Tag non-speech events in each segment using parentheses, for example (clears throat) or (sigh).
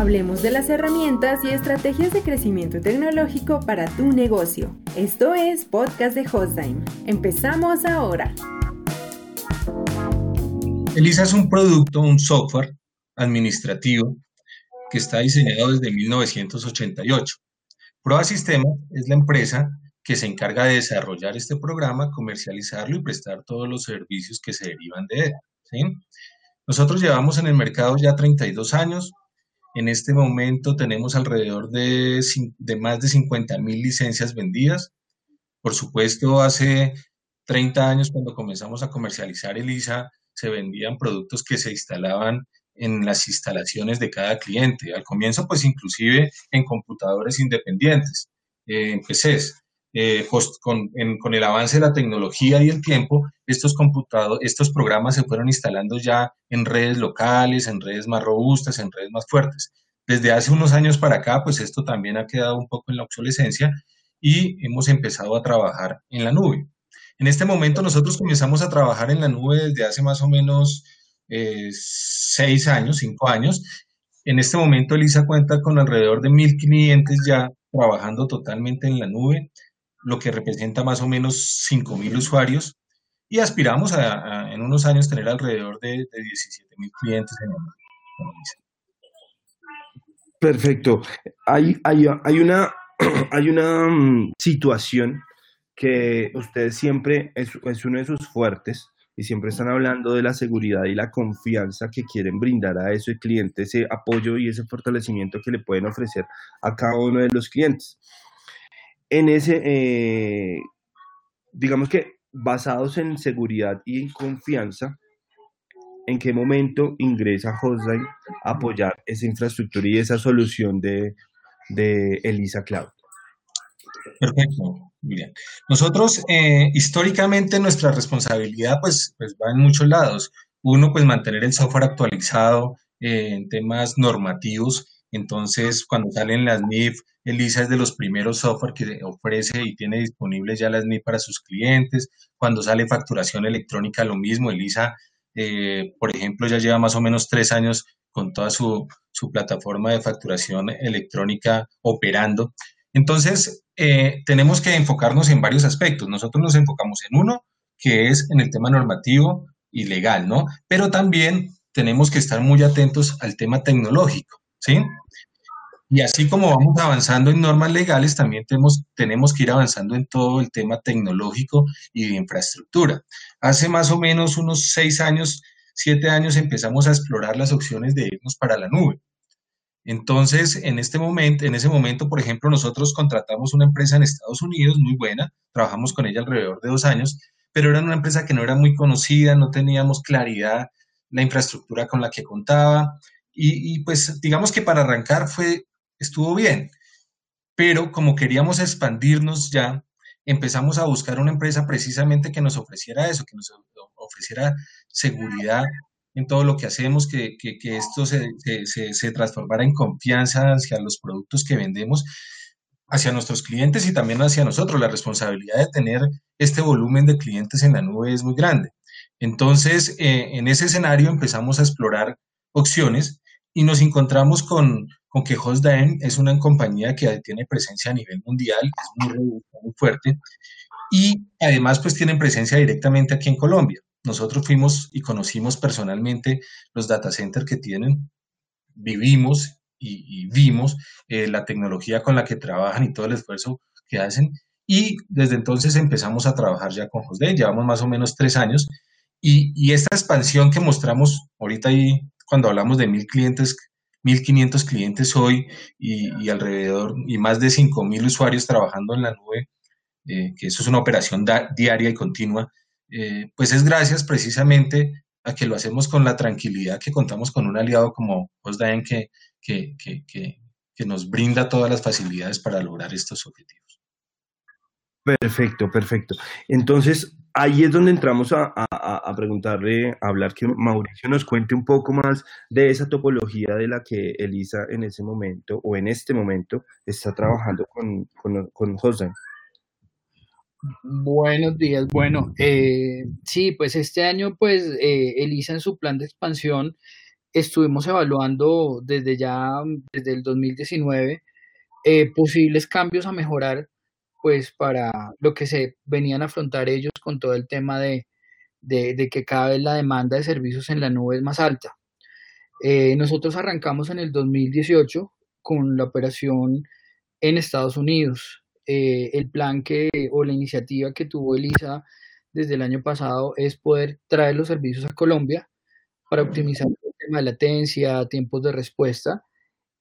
Hablemos de las herramientas y estrategias de crecimiento tecnológico para tu negocio. Esto es Podcast de Hostime. Empezamos ahora. Elisa es un producto, un software administrativo que está diseñado desde 1988. Proa Sistemas es la empresa que se encarga de desarrollar este programa, comercializarlo y prestar todos los servicios que se derivan de él. Nosotros llevamos en el mercado ya 32 años. En este momento tenemos alrededor de, más de 50 mil licencias vendidas. Por supuesto, hace 30 años cuando comenzamos a comercializar ELISA, se vendían productos que se instalaban en las instalaciones de cada cliente. Al comienzo, pues inclusive en computadores independientes, eh, en PCs. Eh, con, el avance de la tecnología y el tiempo, estos, estos programas se fueron instalando ya en redes locales, en redes más robustas, en redes más fuertes. Desde hace unos años para acá, pues esto también ha quedado un poco en la obsolescencia y hemos empezado a trabajar en la nube. En este momento nosotros comenzamos a trabajar en la nube desde hace más o menos eh, seis años, cinco años. En este momento Elisa cuenta con alrededor de mil clientes ya trabajando totalmente en la nube, lo que representa más o menos cinco mil usuarios y aspiramos a, en unos años tener alrededor de, de 17 mil clientes en nube. Perfecto. Hay, hay, hay una, (clears throat) hay una mm, situación que ustedes siempre es, es uno de sus fuertes y siempre están hablando de la seguridad y la confianza que quieren brindar a ese cliente, ese apoyo y ese fortalecimiento que le pueden ofrecer a cada uno de los clientes. En ese, eh, digamos que basados en seguridad y en confianza, ¿en qué momento ingresa Hostline a apoyar esa infraestructura y esa solución de, de Elisa Cloud? Perfecto. Bien. Nosotros, eh, históricamente, nuestra responsabilidad, pues, pues, va en muchos lados. Uno, pues, mantener el software actualizado eh, en temas normativos. Entonces, cuando salen las NIF, ELISA es de los primeros software que ofrece y tiene disponibles ya las NIF para sus clientes. Cuando sale facturación electrónica, lo mismo. ELISA, eh, por ejemplo, ya lleva más o menos tres años con toda su, su plataforma de facturación electrónica operando. Entonces, eh, tenemos que enfocarnos en varios aspectos. Nosotros nos enfocamos en uno, que es en el tema normativo y legal, ¿no? Pero también tenemos que estar muy atentos al tema tecnológico, ¿sí? Y así como vamos avanzando en normas legales, también tenemos, tenemos que ir avanzando en todo el tema tecnológico y de infraestructura. Hace más o menos unos seis años, siete años, empezamos a explorar las opciones de irnos para la nube. Entonces, en este momento, en ese momento, por ejemplo, nosotros contratamos una empresa en Estados Unidos muy buena, trabajamos con ella alrededor de dos años, pero era una empresa que no era muy conocida, no teníamos claridad la infraestructura con la que contaba y, pues digamos que para arrancar fue estuvo bien, pero como queríamos expandirnos ya, empezamos a buscar una empresa precisamente que nos ofreciera eso, que nos ofreciera seguridad en todo lo que hacemos, que, esto se, transformara en confianza hacia los productos que vendemos, hacia nuestros clientes y también hacia nosotros. La responsabilidad de tener este volumen de clientes en la nube es muy grande. Entonces, eh, en ese escenario empezamos a explorar opciones y nos encontramos con, con que HostDM es una compañía que tiene presencia a nivel mundial, es muy muy fuerte, y además pues tienen presencia directamente aquí en Colombia. Nosotros fuimos y conocimos personalmente los data centers que tienen, vivimos y, vimos eh, la tecnología con la que trabajan y todo el esfuerzo que hacen. Y desde entonces empezamos a trabajar ya con José, llevamos más o menos tres años. Y, esta expansión que mostramos ahorita ahí, cuando hablamos de mil clientes, 1.500 clientes hoy y, alrededor, y más de 5.000 usuarios trabajando en la nube, eh, que eso es una operación diaria y continua, eh, pues es gracias precisamente a que lo hacemos con la tranquilidad que contamos con un aliado como Osdaen que, que, que, que, nos brinda todas las facilidades para lograr estos objetivos. Perfecto, perfecto. Entonces, ahí es donde entramos a, a, preguntarle, a hablar que Mauricio nos cuente un poco más de esa topología de la que Elisa en ese momento o en este momento está trabajando con, con, con Buenos días. Bueno, eh, sí, pues este año, pues eh, Elisa en su plan de expansión estuvimos evaluando desde ya, desde el 2019, eh, posibles cambios a mejorar, pues para lo que se venían a afrontar ellos con todo el tema de, de, que cada vez la demanda de servicios en la nube es más alta. Eh, nosotros arrancamos en el 2018 con la operación en Estados Unidos. Eh, el plan que o la iniciativa que tuvo Elisa desde el año pasado es poder traer los servicios a Colombia para optimizar el tema de latencia, tiempos de respuesta.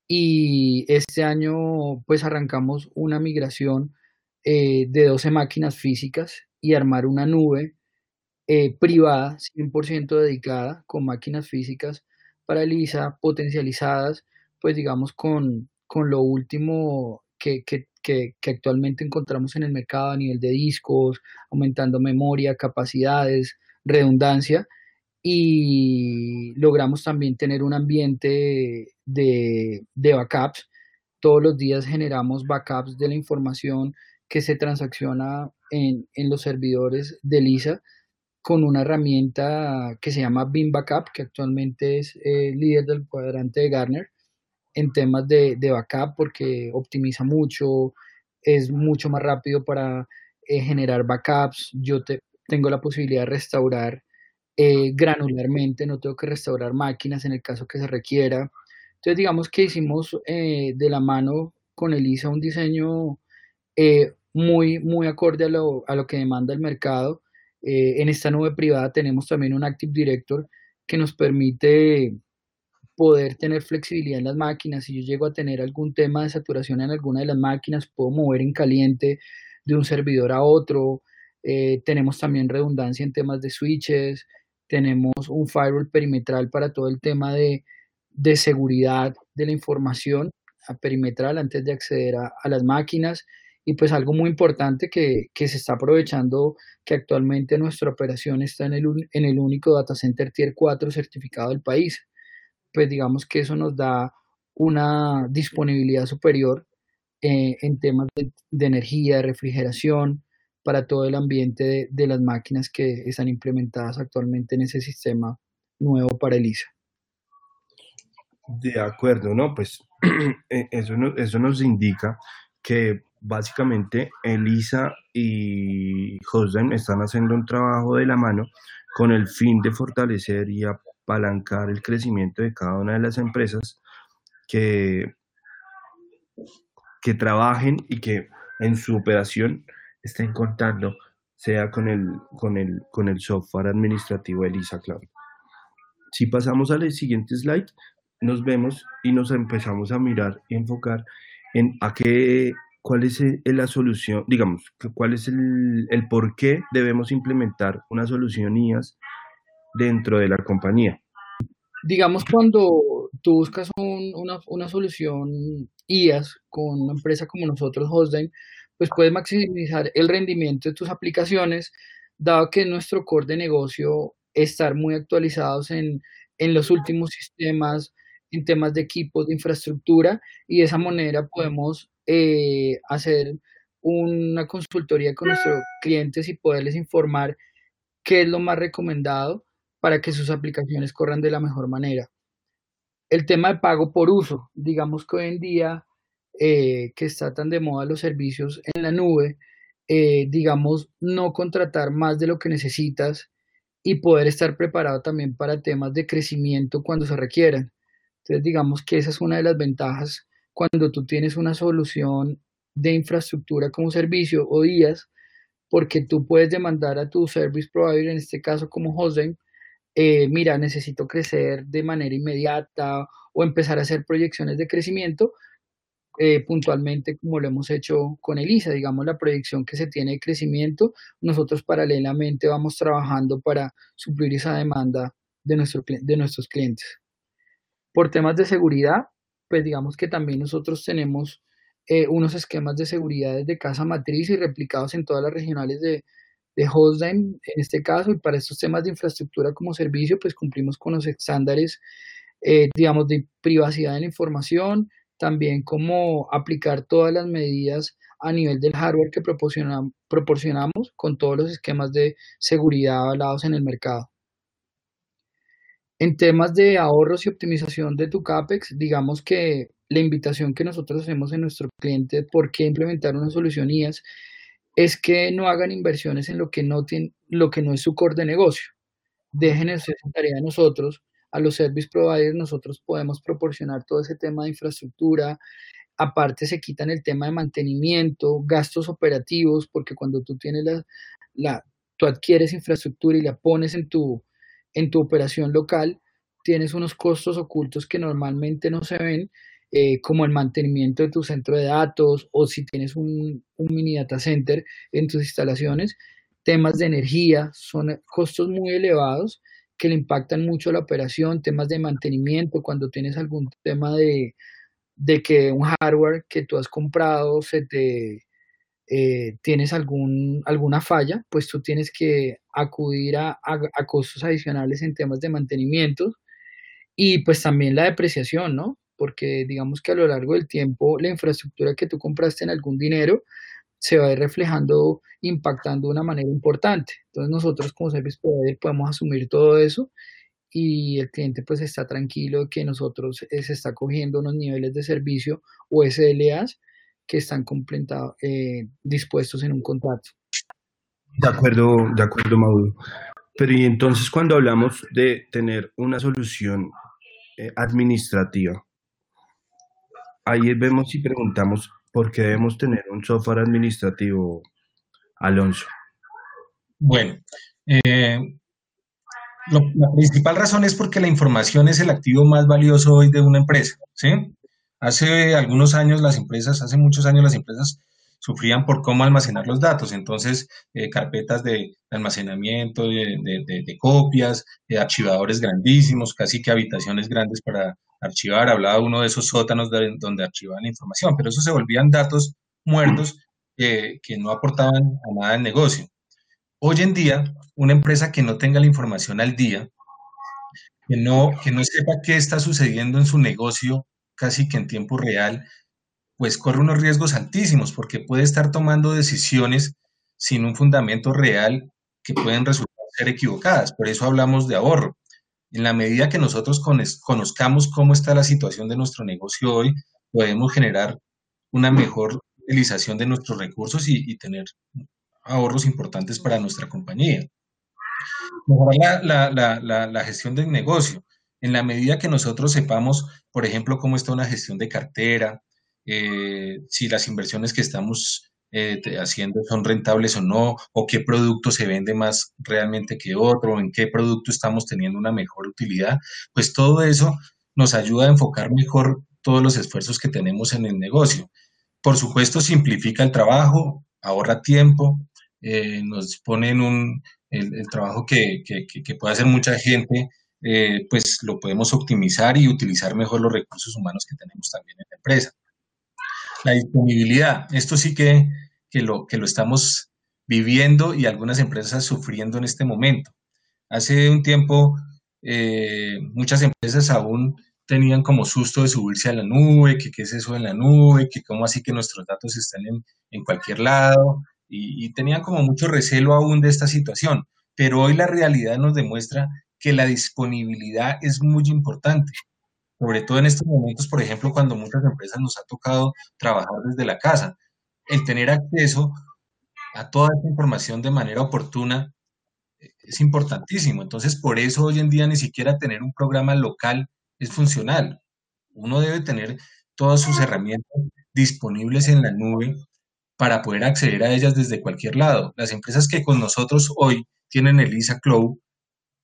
Y este año pues arrancamos una migración eh, de 12 máquinas físicas y armar una nube eh, privada, 100% dedicada, con máquinas físicas para Elisa, potencializadas, pues digamos, con, con lo último que, que, que, actualmente encontramos en el mercado a nivel de discos, aumentando memoria, capacidades, redundancia, y logramos también tener un ambiente de, de backups. Todos los días generamos backups de la información que se transacciona en, en los servidores de Lisa con una herramienta que se llama Beam Backup, que actualmente es eh, líder del cuadrante de Garner en temas de, de, backup porque optimiza mucho, es mucho más rápido para eh, generar backups. Yo te, tengo la posibilidad de restaurar eh, granularmente, no tengo que restaurar máquinas en el caso que se requiera. Entonces, digamos que hicimos de la mano con Elisa un diseño muy, muy acorde a lo, a lo que demanda el mercado eh, en esta nube privada tenemos también un Active Director que nos permite poder tener flexibilidad en las máquinas. Si yo llego a tener algún tema de saturación en alguna de las máquinas, puedo mover en caliente de un servidor a otro. Eh, tenemos también redundancia en temas de switches. Tenemos un firewall perimetral para todo el tema de, de seguridad de la información perimetral antes de acceder a, a las máquinas. Y pues algo muy importante que, se está aprovechando, que actualmente nuestra operación está en el, en el único data center Tier 4 certificado del país. Pues digamos que eso nos da una disponibilidad superior eh, en temas de, energía, de refrigeración, para todo el ambiente de, de, las máquinas que están implementadas actualmente en ese sistema nuevo para ELISA. De acuerdo, ¿no? Pues eh, (clears throat) eso, eso nos indica que básicamente Elisa y Hosden están haciendo un trabajo de la mano con el fin de fortalecer y apalancar el crecimiento de cada una de las empresas que, que trabajen y que en su operación estén contando sea con el, con el, con el software administrativo Elisa Cloud. Si pasamos al siguiente slide, nos vemos y nos empezamos a mirar y enfocar en a qué ¿cuál es eh, la solución? Digamos, ¿cuál es el, por qué debemos implementar una solución IAS dentro de la compañía? Digamos, cuando tú buscas una, solución IAS con una empresa como nosotros, Hostdime, pues puedes maximizar el rendimiento de tus aplicaciones, dado que nuestro core de negocio estar muy actualizados en, en los últimos sistemas, en temas de equipos, de infraestructura, y de esa manera podemos eh, hacer una consultoría con nuestros clientes y poderles informar qué es lo más recomendado para que sus aplicaciones corran de la mejor manera. El tema de pago por uso, digamos que hoy en día eh, que está tan de moda los servicios en la nube, eh, digamos, no contratar más de lo que necesitas y poder estar preparado también para temas de crecimiento cuando se requieran. Entonces, digamos que esa es una de las ventajas cuando tú tienes una solución de infraestructura como servicio o días, porque tú puedes demandar a tu service provider, en este caso como Hostdime, eh, mira, necesito crecer de manera inmediata o empezar a hacer proyecciones de crecimiento, eh, puntualmente como lo hemos hecho con Elisa, digamos la proyección que se tiene de crecimiento, nosotros paralelamente vamos trabajando para suplir esa demanda de, de nuestros clientes. Por temas de seguridad, pues digamos que también nosotros tenemos eh, unos esquemas de seguridad de casa matriz y replicados en todas las regionales de, de en este caso, y para estos temas de infraestructura como servicio, pues cumplimos con los estándares, eh, digamos, de privacidad de la información, también como aplicar todas las medidas a nivel del hardware que proporcionamos con todos los esquemas de seguridad avalados en el mercado. En temas de ahorros y optimización de tu CAPEX, digamos que la invitación que nosotros hacemos en nuestro cliente por qué implementar una solución es que no hagan inversiones en lo que no, tiene, lo que no es su core de negocio. Dejen esa tarea a nosotros, a los service providers, nosotros podemos proporcionar todo ese tema de infraestructura. Aparte se quitan el tema de mantenimiento, gastos operativos, porque cuando tú tienes la, la tú adquieres infraestructura y la pones en tu, en tu operación local, tienes unos costos ocultos que normalmente no se ven, eh, como el mantenimiento de tu centro de datos o si tienes un, mini data center en tus instalaciones, temas de energía, son costos muy elevados que le impactan mucho a la operación, temas de mantenimiento, cuando tienes algún tema de, de que un hardware que tú has comprado se te eh, tienes algún, alguna falla, pues tú tienes que acudir a, a, costos adicionales en temas de mantenimiento y pues también la depreciación, ¿no? Porque digamos que a lo largo del tiempo la infraestructura que tú compraste en algún dinero se va a ir reflejando, impactando de una manera importante. Entonces nosotros como Service Provider podemos asumir todo eso y el cliente pues está tranquilo que nosotros eh, se está cogiendo unos niveles de servicio o SLAs que están eh, dispuestos en un contrato. De acuerdo, de acuerdo, Mauro. Pero y entonces cuando hablamos de tener una solución eh, administrativa, ahí vemos y preguntamos por qué debemos tener un software administrativo, Alonso. Bueno, eh, la principal razón es porque la información es el activo más valioso hoy de una empresa, ¿sí? Hace algunos años las empresas, hace muchos años las empresas sufrían por cómo almacenar los datos. Entonces, eh, carpetas de almacenamiento, de, copias, de archivadores grandísimos, casi que habitaciones grandes para archivar. Hablaba uno de esos sótanos donde archivaban la información, pero eso se volvían datos muertos que no aportaban a nada al negocio. Hoy en día, una empresa que no tenga la información al día, que no, que no sepa qué está sucediendo en su negocio casi que en tiempo real, pues corre unos riesgos altísimos porque puede estar tomando decisiones sin un fundamento real que pueden resultar ser equivocadas. Por eso hablamos de ahorro. En la medida que nosotros conozcamos cómo está la situación de nuestro negocio hoy, podemos generar una mejor utilización de nuestros recursos y, tener ahorros importantes para nuestra compañía. Mejorar la gestión del negocio en la medida que nosotros sepamos, por ejemplo, cómo está una gestión de cartera, eh, si las inversiones que estamos eh, haciendo son rentables o no, o qué producto se vende más realmente que otro, en qué producto estamos teniendo una mejor utilidad, pues todo eso nos ayuda a enfocar mejor todos los esfuerzos que tenemos en el negocio. Por supuesto, simplifica el trabajo, ahorra tiempo, eh, nos pone en un, el, trabajo que, que, puede hacer mucha gente eh, pues lo podemos optimizar y utilizar mejor los recursos humanos que tenemos también en la empresa. La disponibilidad, esto sí que, que, lo, que lo estamos viviendo y algunas empresas sufriendo en este momento. Hace un tiempo, eh, muchas empresas aún tenían como susto de subirse a la nube, que qué es eso en la nube, que cómo así que nuestros datos están en, en cualquier lado, y, y, tenían como mucho recelo aún de esta situación. Pero hoy la realidad nos demuestra que la disponibilidad es muy importante, sobre todo en estos momentos, por ejemplo, cuando muchas empresas nos ha tocado trabajar desde la casa. El tener acceso a toda esta información de manera oportuna eh, es importantísimo. Entonces, por eso hoy en día ni siquiera tener un programa local es funcional. Uno debe tener todas sus herramientas disponibles en la nube para poder acceder a ellas desde cualquier lado. Las empresas que con nosotros hoy tienen el ISA Cloud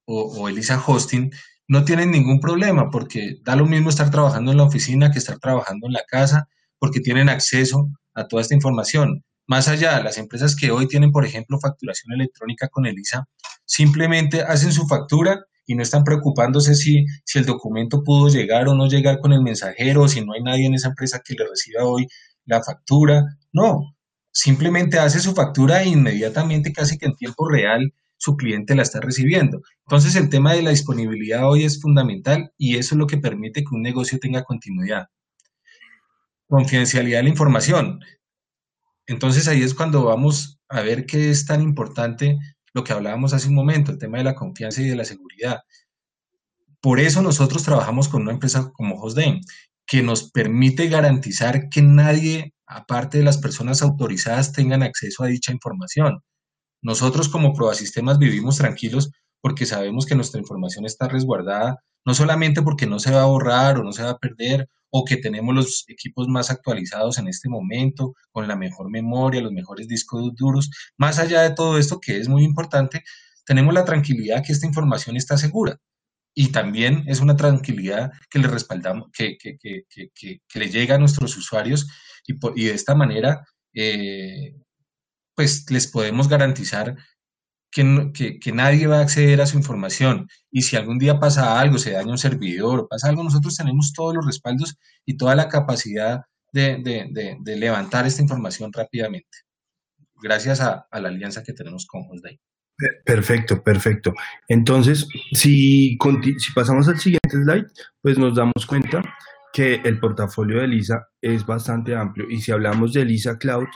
o, Elisa Hosting, no tienen ningún problema porque da lo mismo estar trabajando en la oficina que estar trabajando en la casa porque tienen acceso a toda esta información. Más allá, las empresas que hoy tienen, por ejemplo, facturación electrónica con Elisa, simplemente hacen su factura y no están preocupándose si, si el documento pudo llegar o no llegar con el mensajero, si no hay nadie en esa empresa que le reciba hoy la factura. No, simplemente hace su factura e inmediatamente, casi que en tiempo real, su cliente la está recibiendo. Entonces el tema de la disponibilidad hoy es fundamental y eso es lo que permite que un negocio tenga continuidad. Confidencialidad de la información. Entonces ahí es cuando vamos a ver qué es tan importante lo que hablábamos hace un momento, el tema de la confianza y de la seguridad. Por eso nosotros trabajamos con una empresa como Hostdame, que nos permite garantizar que nadie, aparte de las personas autorizadas, tengan acceso a dicha información. Nosotros como Sistemas vivimos tranquilos porque sabemos que nuestra información está resguardada, no solamente porque no se va a borrar o no se va a perder, o que tenemos los equipos más actualizados en este momento, con la mejor memoria, los mejores discos duros. Más allá de todo esto, que es muy importante, tenemos la tranquilidad que esta información está segura. Y también es una tranquilidad que le respaldamos, que, que, que, que le llega a nuestros usuarios y, y de esta manera, eh, pues les podemos garantizar que, que, nadie va a acceder a su información. Y si algún día pasa algo, se daña un servidor pasa algo, nosotros tenemos todos los respaldos y toda la capacidad de, de, de, levantar esta información rápidamente, gracias a, la alianza que tenemos con Hostday. Perfecto, perfecto. Entonces, si, si pasamos al siguiente slide, pues nos damos cuenta que el portafolio de Lisa es bastante amplio. Y si hablamos de Lisa Cloud,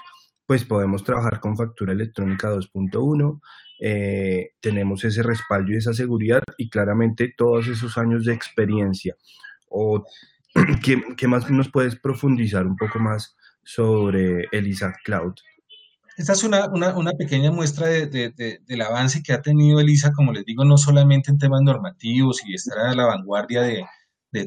pues podemos trabajar con factura electrónica 2.1, eh, tenemos ese respaldo y esa seguridad y claramente todos esos años de experiencia. O, (clears throat) ¿qué, más nos puedes profundizar un poco más sobre Elisa Cloud? Esta es una, una, pequeña muestra de, del avance que ha tenido Elisa, como les digo, no solamente en temas normativos y estar a la vanguardia de,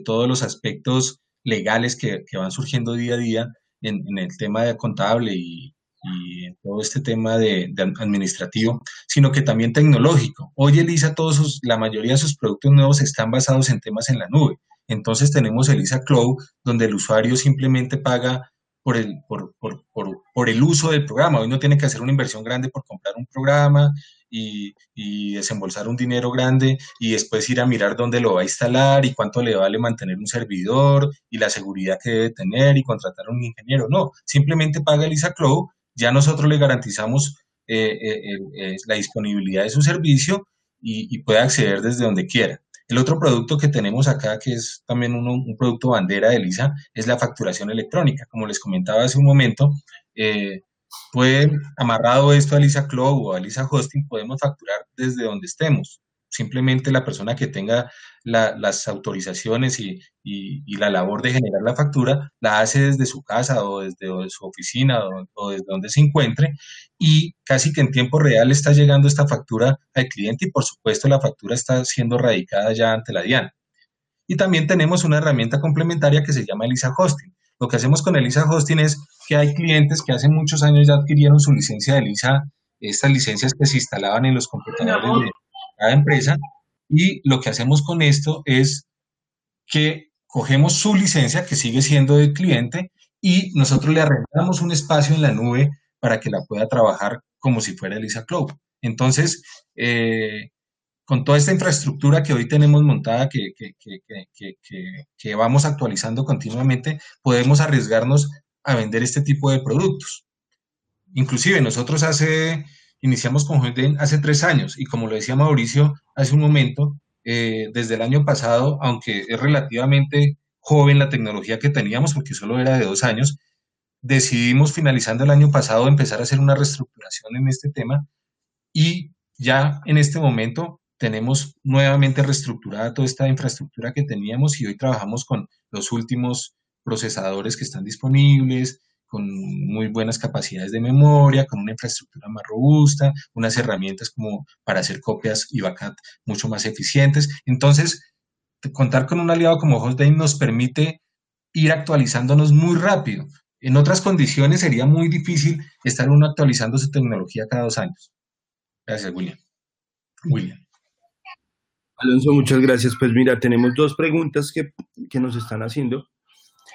todos los aspectos legales que, van surgiendo día a día en, en el tema de contable y, y todo este tema de, administrativo, sino que también tecnológico. Hoy Elisa, todos la mayoría de sus productos nuevos están basados en temas en la nube. Entonces tenemos Elisa Cloud, donde el usuario simplemente paga por el, por, por, por, por, el uso del programa. Hoy no tiene que hacer una inversión grande por comprar un programa y, y, desembolsar un dinero grande y después ir a mirar dónde lo va a instalar y cuánto le vale mantener un servidor y la seguridad que debe tener y contratar un ingeniero. No, simplemente paga Elisa Cloud ya nosotros le garantizamos eh, eh, eh, la disponibilidad de su servicio y, puede acceder desde donde quiera. El otro producto que tenemos acá, que es también un, producto bandera de Lisa, es la facturación electrónica. Como les comentaba hace un momento, puede, amarrado esto a Lisa Cloud o a Lisa Hosting, podemos facturar desde donde estemos simplemente la persona que tenga las autorizaciones y, la labor de generar la factura la hace desde su casa o desde su oficina o, desde donde se encuentre y casi que en tiempo real está llegando esta factura al cliente y por supuesto la factura está siendo radicada ya ante la DIAN. Y también tenemos una herramienta complementaria que se llama Elisa Hosting. Lo que hacemos con Elisa Hosting es que hay clientes que hace muchos años ya adquirieron su licencia de Elisa, estas licencias que se instalaban en los computadores de, cada empresa y lo que hacemos con esto es que cogemos su licencia, que sigue siendo del cliente, y nosotros le arrendamos un espacio en la nube para que la pueda trabajar como si fuera Elisa Cloud. Entonces, eh, con toda esta infraestructura que hoy tenemos montada, que, que, que, que, vamos actualizando continuamente, podemos arriesgarnos a vender este tipo de productos. Inclusive nosotros hace Iniciamos con Hotden hace tres años y como lo decía Mauricio hace un momento, eh, desde el año pasado, aunque es relativamente joven la tecnología que teníamos, porque solo era de dos años, decidimos finalizando el año pasado empezar a hacer una reestructuración en este tema y ya en este momento tenemos nuevamente reestructurada toda esta infraestructura que teníamos y hoy trabajamos con los últimos procesadores que están disponibles, con muy buenas capacidades de memoria, con una infraestructura más robusta, unas herramientas como para hacer copias y backup mucho más eficientes. Entonces, contar con un aliado como Hostdame nos permite ir actualizándonos muy rápido. En otras condiciones sería muy difícil estar uno actualizando su tecnología cada dos años. Gracias, William. William. Alonso, muchas gracias. Pues mira, tenemos dos preguntas que, que nos están haciendo.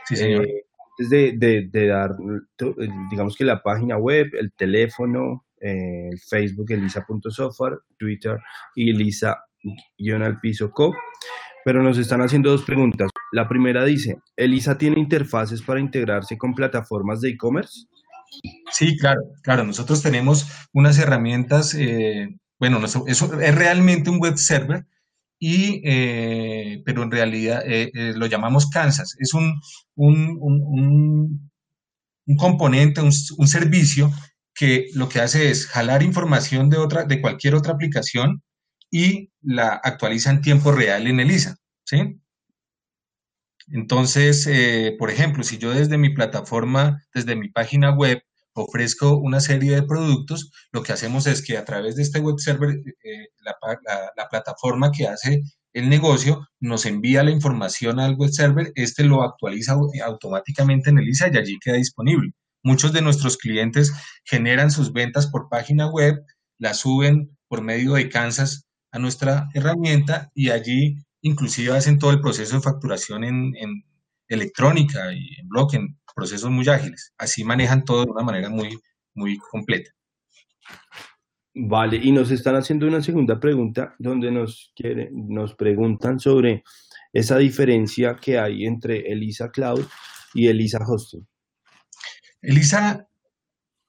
Sí, señor. Eh, de, de, dar, digamos que la página web, el teléfono, eh, el Facebook, elisa.software, Twitter y elisa-al co. Pero nos están haciendo dos preguntas. La primera dice, ¿Elisa tiene interfaces para integrarse con plataformas de e-commerce? Sí, claro, claro. Nosotros tenemos unas herramientas, eh, bueno, eso es realmente un web server y, eh, pero en realidad eh, eh, lo llamamos Kansas. Es un, un, un, componente, un, servicio que lo que hace es jalar información de, otra, de cualquier otra aplicación y la actualiza en tiempo real en ELISA. ¿sí? Entonces, por ejemplo, si yo desde mi plataforma, desde mi página web, ofrezco una serie de productos, lo que hacemos es que a través de este web server, eh, la, plataforma que hace el negocio nos envía la información al web server, este lo actualiza automáticamente en ELISA y allí queda disponible. Muchos de nuestros clientes generan sus ventas por página web, las suben por medio de Kansas a nuestra herramienta y allí inclusive hacen todo el proceso de facturación en, electrónica y en bloque, en procesos muy ágiles. Así manejan todo de una manera muy, muy completa. Vale, y nos están haciendo una segunda pregunta donde nos, quiere, nos preguntan sobre esa diferencia que hay entre Elisa Cloud y Elisa Hosting. Elisa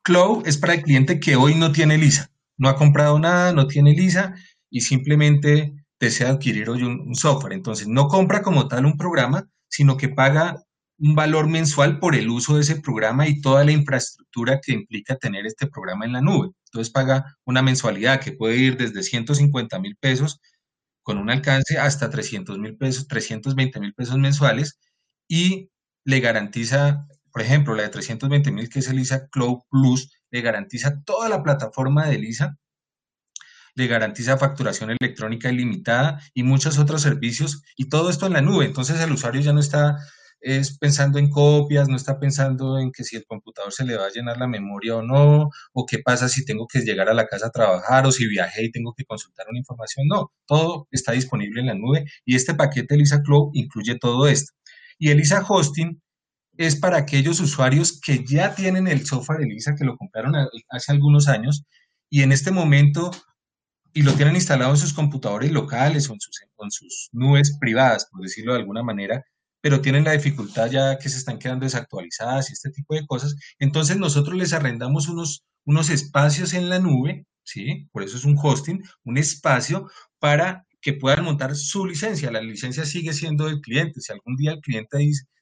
Cloud es para el cliente que hoy no tiene Elisa, no ha comprado nada, no tiene Elisa y simplemente desea adquirir hoy un, software. Entonces, no compra como tal un programa, sino que paga un valor mensual por el uso de ese programa y toda la infraestructura que implica tener este programa en la nube. Entonces paga una mensualidad que puede ir desde 150 mil pesos con un alcance hasta 300 mil pesos, 320 mil pesos mensuales y le garantiza, por ejemplo, la de 320 mil que es Elisa Cloud Plus, le garantiza toda la plataforma de Elisa le garantiza facturación electrónica ilimitada y muchos otros servicios y todo esto en la nube. Entonces el usuario ya no está es pensando en copias, no está pensando en que si el computador se le va a llenar la memoria o no, o qué pasa si tengo que llegar a la casa a trabajar o si viajé y tengo que consultar una información. No, todo está disponible en la nube y este paquete Elisa Cloud incluye todo esto. Y Elisa Hosting es para aquellos usuarios que ya tienen el software Elisa, que lo compraron hace algunos años y en este momento y lo tienen instalado en sus computadores locales o en sus, en sus nubes privadas, por decirlo de alguna manera, pero tienen la dificultad ya que se están quedando desactualizadas y este tipo de cosas. Entonces nosotros les arrendamos unos, unos espacios en la nube, ¿sí? Por eso es un hosting, un espacio para que puedan montar su licencia. La licencia sigue siendo del cliente. Si algún día el cliente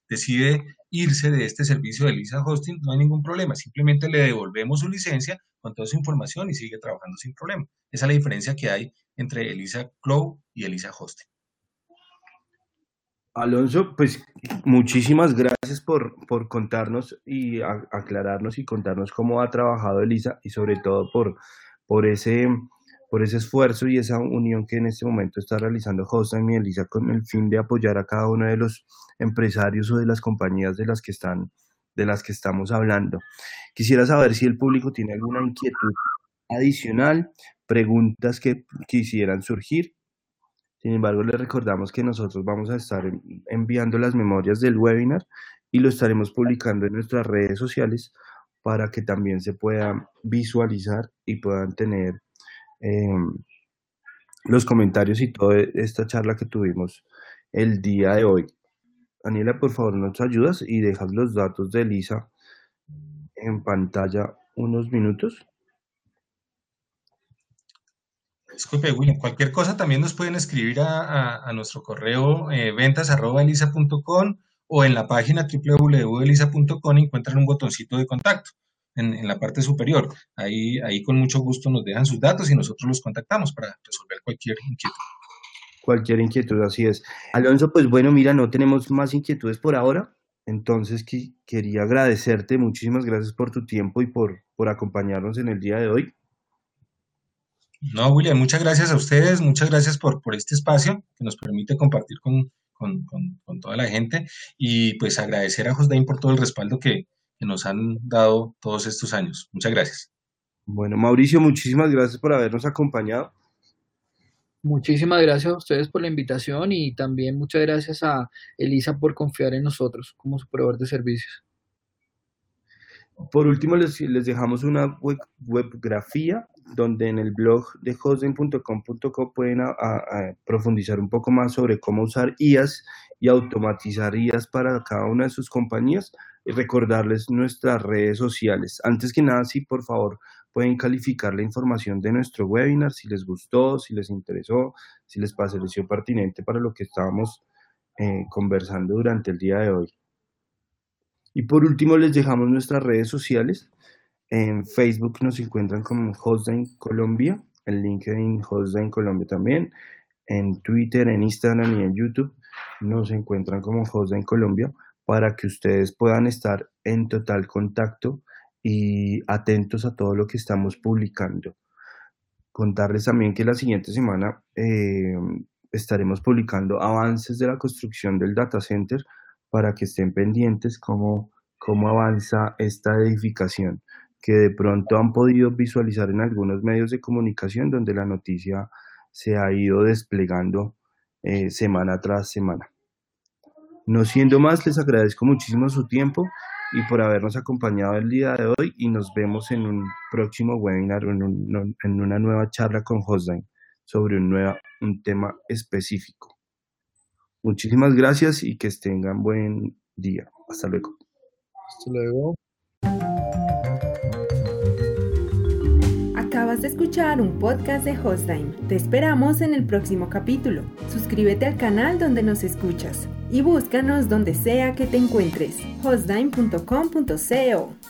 decide irse de este servicio de Lisa Hosting, no hay ningún problema. Simplemente le devolvemos su licencia con toda su información y sigue trabajando sin problema. Esa es la diferencia que hay entre Elisa Cloud y Elisa Hosting. Alonso, pues muchísimas gracias por, por contarnos y aclararnos y contarnos cómo ha trabajado Elisa y sobre todo por, por, ese, por ese esfuerzo y esa unión que en este momento está realizando Hosting y Elisa con el fin de apoyar a cada uno de los empresarios o de las compañías de las que están de las que estamos hablando. Quisiera saber si el público tiene alguna inquietud adicional, preguntas que quisieran surgir. Sin embargo, les recordamos que nosotros vamos a estar enviando las memorias del webinar y lo estaremos publicando en nuestras redes sociales para que también se puedan visualizar y puedan tener em, los comentarios y toda esta charla que tuvimos el día de hoy. Daniela, por favor, nos ayudas y dejas los datos de Elisa en pantalla unos minutos. Disculpe, William, cualquier cosa también nos pueden escribir a, nuestro correo eh, ventas.elisa.com o en la página www.elisa.com encuentran un botoncito de contacto en, la parte superior. Ahí, ahí con mucho gusto nos dejan sus datos y nosotros los contactamos para resolver cualquier inquietud cualquier inquietud, así es. Alonso, pues bueno, mira, no tenemos más inquietudes por ahora, entonces quería agradecerte, muchísimas gracias por tu tiempo y por, por acompañarnos en el día de hoy. No, William, muchas gracias a ustedes, muchas gracias por, por este espacio que nos permite compartir con, toda la gente y pues agradecer a Josdain por todo el respaldo que, que nos han dado todos estos años. Muchas gracias. Bueno, Mauricio, muchísimas gracias por habernos acompañado. Muchísimas gracias a ustedes por la invitación y también muchas gracias a Elisa por confiar en nosotros como su proveedor de servicios. Por último, les, dejamos una webgrafía donde en el blog de hosting.com.co pueden profundizar un poco más sobre cómo usar IAS y automatizar IAS para cada una de sus compañías y recordarles nuestras redes sociales. Antes que nada, sí, por favor, pueden calificar la información de nuestro webinar si les gustó, si les interesó, si les pareció pertinente para lo que estábamos eh, conversando durante el día de hoy. Y por último les dejamos nuestras redes sociales. En Facebook nos encuentran como Hostline Colombia, en LinkedIn Hostline Colombia también, en Twitter, en Instagram y en YouTube nos encuentran como Hosa en Colombia para que ustedes puedan estar en total contacto y atentos a todo lo que estamos publicando. Contarles también que la siguiente semana eh, estaremos publicando avances de la construcción del data center para que estén pendientes cómo, cómo avanza esta edificación que de pronto han podido visualizar en algunos medios de comunicación donde la noticia se ha ido desplegando eh, semana tras semana. No siendo más, les agradezco muchísimo su tiempo y por habernos acompañado el día de hoy y nos vemos en un próximo webinar en, una nueva charla con Hostline sobre un, nueva, un tema específico. Muchísimas gracias y que tengan buen día. Hasta luego. Hasta luego. De escuchar un podcast de Hostime. Te esperamos en el próximo capítulo. Suscríbete al canal donde nos escuchas y búscanos donde sea que te encuentres. hostime.com.co